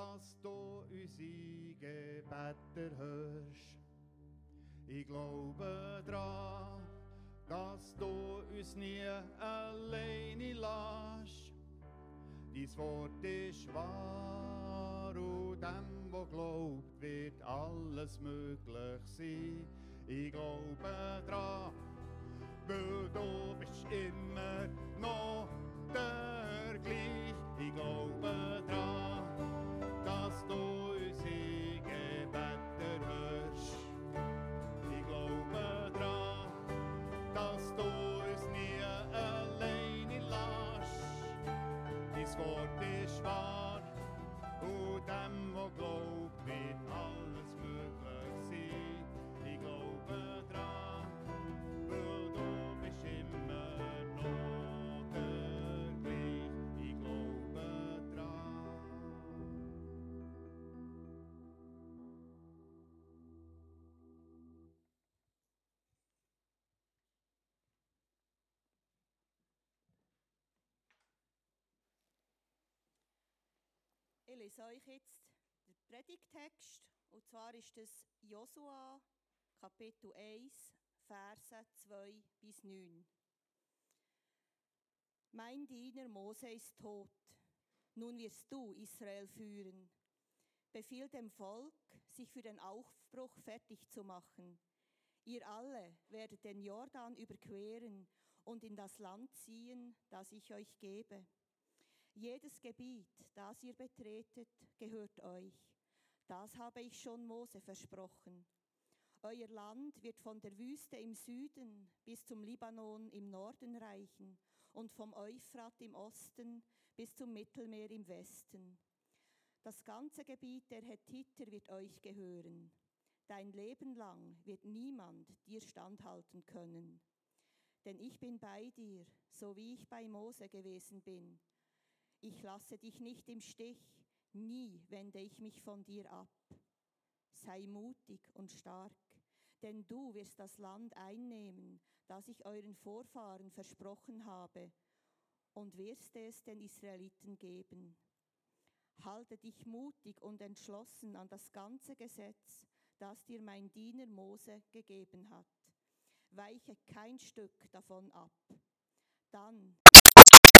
dass du unsere Gebete hörst. Ich glaube dran, dass du uns nie alleine lässt. Dies Wort ist wahr und dem, wo glaubt, wird alles möglich sein. Ich glaube dran, weil du bist immer Dein Wort ist wahr und dem, wo glaubt, wird alles lese euch jetzt den Predigtext, und zwar ist es Josua, Kapitel 1, Verse 2 bis 9. Mein Diener Mose ist tot. Nun wirst du Israel führen. Befiehl dem Volk, sich für den Aufbruch fertig zu machen. Ihr alle werdet den Jordan überqueren und in das Land ziehen, das ich euch gebe. Jedes Gebiet, das ihr betretet, gehört euch. Das habe ich schon Mose versprochen. Euer Land wird von der Wüste im Süden bis zum Libanon im Norden reichen und vom Euphrat im Osten bis zum Mittelmeer im Westen. Das ganze Gebiet der Hethiter wird euch gehören. Dein Leben lang wird niemand dir standhalten können. Denn ich bin bei dir, so wie ich bei Mose gewesen bin. Ich lasse dich nicht im Stich, nie wende ich mich von dir ab. Sei mutig und stark, denn du wirst das Land einnehmen, das ich euren Vorfahren versprochen habe, und wirst es den Israeliten geben. Halte dich mutig und entschlossen an das ganze Gesetz, das dir mein Diener Mose gegeben hat. Weiche kein Stück davon ab. Dann